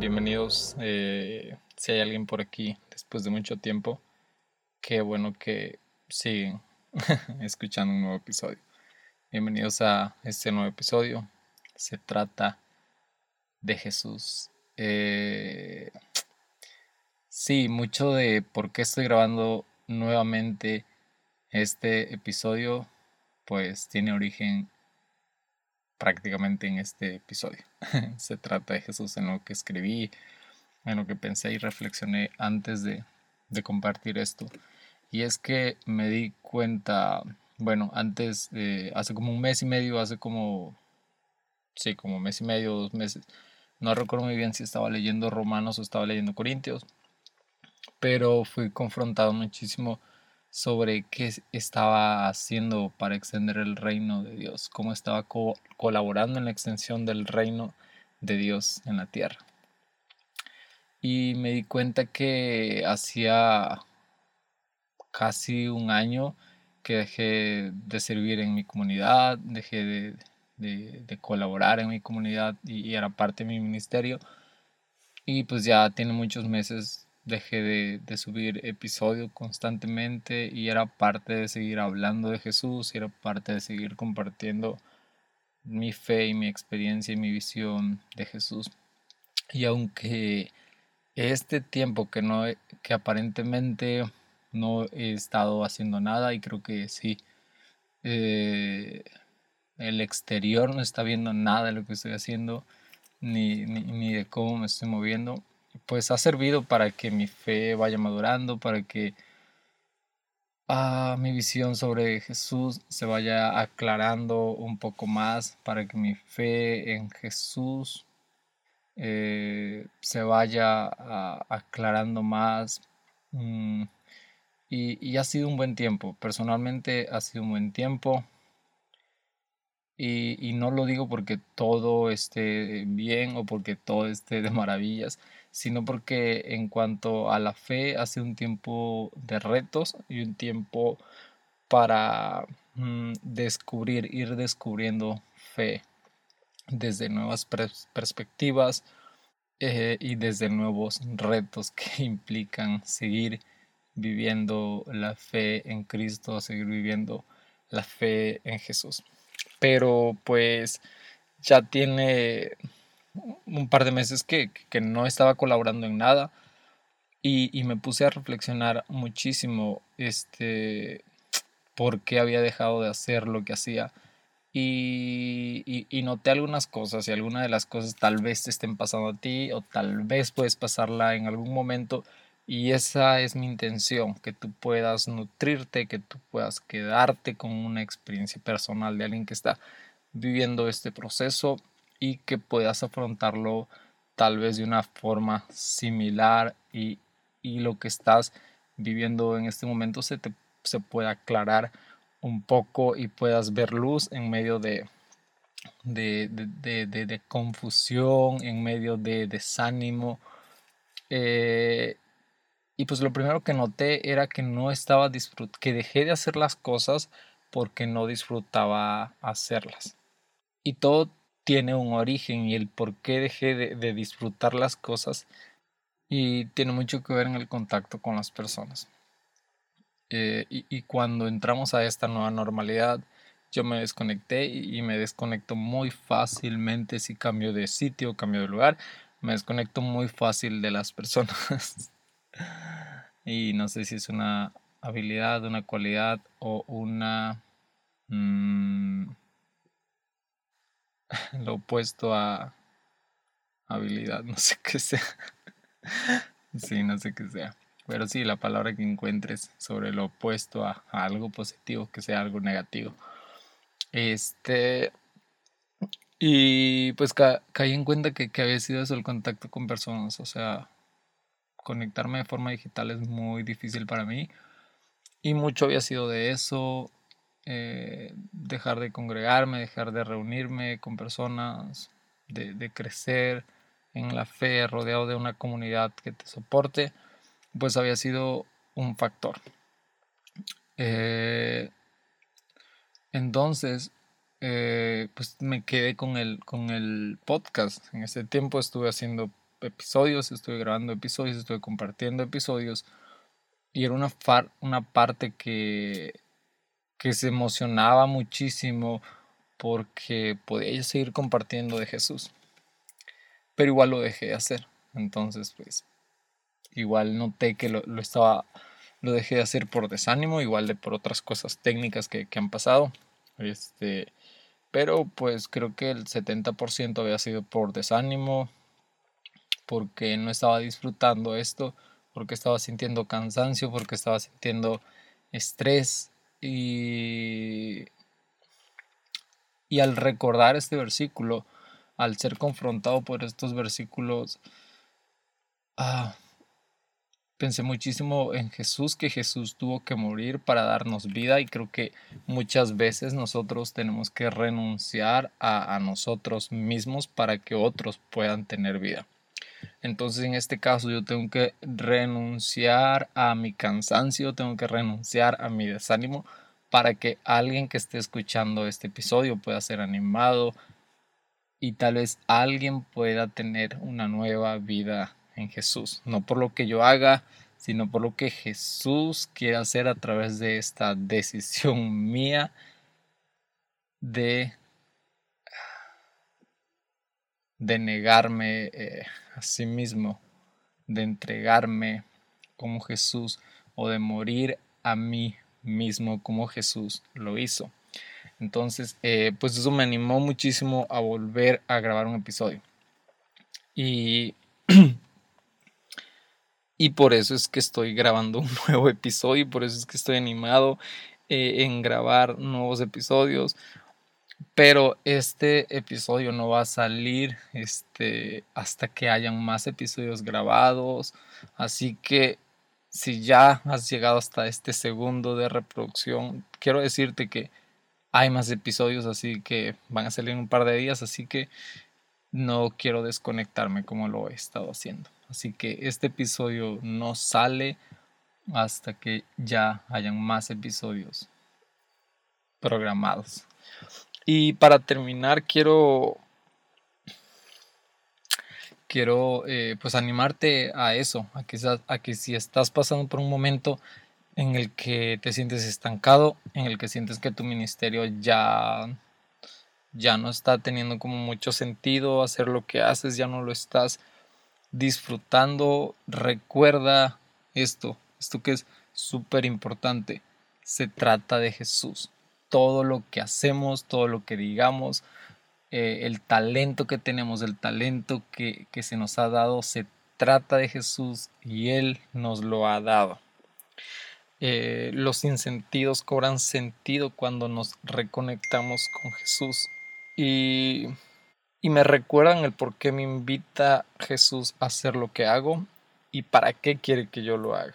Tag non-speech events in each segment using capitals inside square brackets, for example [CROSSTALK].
Bienvenidos. Eh, si hay alguien por aquí después de mucho tiempo, qué bueno que siguen [LAUGHS] escuchando un nuevo episodio. Bienvenidos a este nuevo episodio. Se trata de Jesús. Eh, sí, mucho de por qué estoy grabando nuevamente este episodio, pues tiene origen prácticamente en este episodio. [LAUGHS] Se trata de Jesús en lo que escribí, en lo que pensé y reflexioné antes de, compartir esto. Y es que me di cuenta, bueno, antes, de, hace como un mes y medio, hace como, sí, como mes y medio, dos meses, no recuerdo muy bien si estaba leyendo Romanos o estaba leyendo Corintios, pero fui confrontado muchísimo sobre qué estaba haciendo para extender el reino de Dios, cómo estaba colaborando en la extensión del reino de Dios en la tierra. Y me di cuenta que hacía casi un año que dejé de servir en mi comunidad, dejé de, colaborar en mi comunidad y, y era parte de mi ministerio. Y pues ya tiene muchos meses dejé de, subir episodio constantemente y era parte de seguir hablando de Jesús y era parte de seguir compartiendo mi fe y mi experiencia y mi visión de Jesús. Y aunque este tiempo que no que aparentemente no he estado haciendo nada y creo que sí eh, el exterior no está viendo nada de lo que estoy haciendo ni, ni de cómo me estoy moviendo pues ha servido para que mi fe vaya madurando, para que ah, mi visión sobre Jesús se vaya aclarando un poco más, para que mi fe en Jesús eh, se vaya aclarando más. Mm, y, y ha sido un buen tiempo, personalmente ha sido un buen tiempo. Y, no lo digo porque todo esté bien o porque todo esté de maravillas, sino porque en cuanto a la fe hace un tiempo de retos y un tiempo para mm, descubrir, ir descubriendo fe desde nuevas perspectivas eh, y desde nuevos retos que [LAUGHS] implican seguir viviendo la fe en Cristo, seguir viviendo la fe en Jesús. Pero pues ya tiene un par de meses que, no estaba colaborando en nada y, me puse a reflexionar muchísimo este, por qué había dejado de hacer lo que hacía. Y, y, noté algunas cosas y algunas de las cosas tal vez te estén pasando a ti o tal vez puedes pasarla en algún momento y esa es mi intención, que tú puedas nutrirte, que tú puedas quedarte con una experiencia personal de alguien que está viviendo este proceso y que puedas afrontarlo tal vez de una forma similar y, lo que estás viviendo en este momento se te se pueda aclarar un poco y puedas ver luz en medio de, de, confusión, en medio de desánimo. Eh, y pues lo primero que noté era que no estaba disfrut que dejé de hacer las cosas porque no disfrutaba hacerlas. Y todo tiene un origen y el por qué dejé de, disfrutar las cosas y tiene mucho que ver en el contacto con las personas. Eh, y, cuando entramos a esta nueva normalidad, yo me desconecté y, me desconecto muy fácilmente si cambio de sitio, cambio de lugar, me desconecto muy fácil de las personas. [LAUGHS] y no sé si es una habilidad, una cualidad o una... Mm, [LAUGHS] lo opuesto a habilidad, no sé qué sea. [LAUGHS] sí, no sé qué sea. Pero sí, la palabra que encuentres sobre lo opuesto a, algo positivo, que sea algo negativo. Este. Y pues caí en cuenta que, que había sido eso el contacto con personas. O sea, conectarme de forma digital es muy difícil para mí. Y mucho había sido de eso. Eh, dejar de congregarme, dejar de reunirme con personas, de, crecer en la fe, rodeado de una comunidad que te soporte, pues había sido un factor. Eh, entonces, eh, pues me quedé con el, con el podcast. En ese tiempo estuve haciendo episodios, estuve grabando episodios, estuve compartiendo episodios. Y era una, una parte que, que se emocionaba muchísimo porque podía seguir compartiendo de Jesús. Pero igual lo dejé de hacer. Entonces, pues, igual noté que lo, estaba, lo dejé de hacer por desánimo, igual de por otras cosas técnicas que, que han pasado. Este, pero pues creo que el 70% había sido por desánimo, porque no estaba disfrutando esto, porque estaba sintiendo cansancio, porque estaba sintiendo estrés y, y al recordar este versículo, al ser confrontado por estos versículos, ah, pensé muchísimo en Jesús, que Jesús tuvo que morir para darnos vida y creo que muchas veces nosotros tenemos que renunciar a, nosotros mismos para que otros puedan tener vida. Entonces en este caso yo tengo que renunciar a mi cansancio, tengo que renunciar a mi desánimo para que alguien que esté escuchando este episodio pueda ser animado y tal vez alguien pueda tener una nueva vida en Jesús, no por lo que yo haga, sino por lo que Jesús quiere hacer a través de esta decisión mía de, de negarme eh, a sí mismo, de entregarme como Jesús o de morir a mí mismo como Jesús lo hizo. Entonces, eh, pues eso me animó muchísimo a volver a grabar un episodio. Y [CLEARS THROAT] Y por eso es que estoy grabando un [LAUGHS] nuevo episodio, por eso es que estoy animado eh, en grabar nuevos episodios. Pero este episodio no va a salir este, hasta que hayan más episodios grabados. Así que si ya has llegado hasta este segundo de reproducción, quiero decirte que hay más episodios, así que van a salir en un par de días. Así que no quiero desconectarme como lo he estado haciendo. Así que este episodio no sale hasta que ya hayan más episodios programados. Y para terminar quiero quiero eh, pues animarte a eso, a que, a que si estás pasando por un momento en el que te sientes estancado, en el que sientes que tu ministerio ya ya no está teniendo como mucho sentido hacer lo que haces, ya no lo estás disfrutando, recuerda esto, esto que es súper importante, se trata de Jesús. Todo lo que hacemos, todo lo que digamos, eh, el talento que tenemos, el talento que, se nos ha dado, se trata de Jesús y Él nos lo ha dado. Eh, los insentidos cobran sentido cuando nos reconectamos con Jesús. Y y me recuerdan el por qué me invita Jesús a hacer lo que hago y para qué quiere que yo lo haga.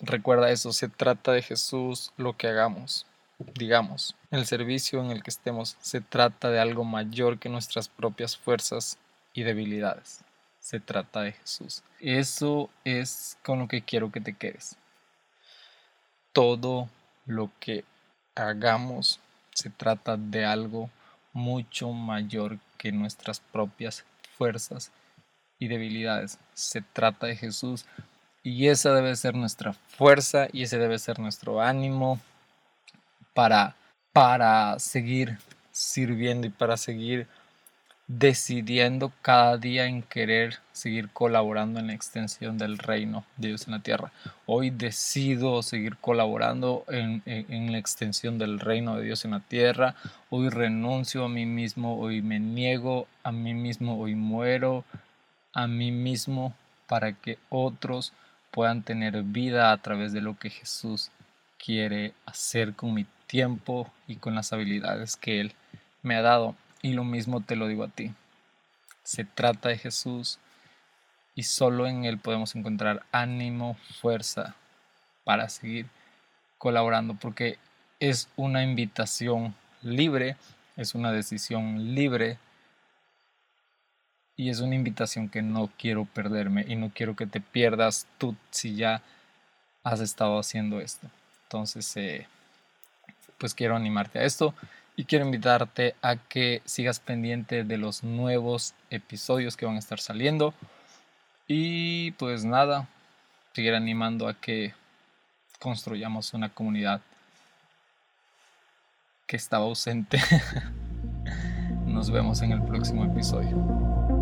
Recuerda eso, se trata de Jesús lo que hagamos. Digamos, el servicio en el que estemos se trata de algo mayor que nuestras propias fuerzas y debilidades. Se trata de Jesús. Eso es con lo que quiero que te quedes. Todo lo que hagamos se trata de algo mucho mayor que nuestras propias fuerzas y debilidades. Se trata de Jesús y esa debe ser nuestra fuerza y ese debe ser nuestro ánimo para, para seguir sirviendo y para seguir decidiendo cada día en querer seguir colaborando en la extensión del reino de Dios en la tierra. Hoy decido seguir colaborando en, la extensión del reino de Dios en la tierra. Hoy renuncio a mí mismo, hoy me niego a mí mismo, hoy muero a mí mismo para que otros puedan tener vida a través de lo que Jesús quiere hacer con mi tiempo y con las habilidades que Él me ha dado. Y lo mismo te lo digo a ti. Se trata de Jesús y solo en Él podemos encontrar ánimo, fuerza para seguir colaborando porque es una invitación libre, es una decisión libre y es una invitación que no quiero perderme y no quiero que te pierdas tú si ya has estado haciendo esto. Entonces, eh, pues quiero animarte a esto Y quiero invitarte a que sigas pendiente de los nuevos episodios que van a estar saliendo. Y pues nada, seguir animando a que construyamos una comunidad que estaba ausente. [LAUGHS] Nos vemos en el próximo episodio.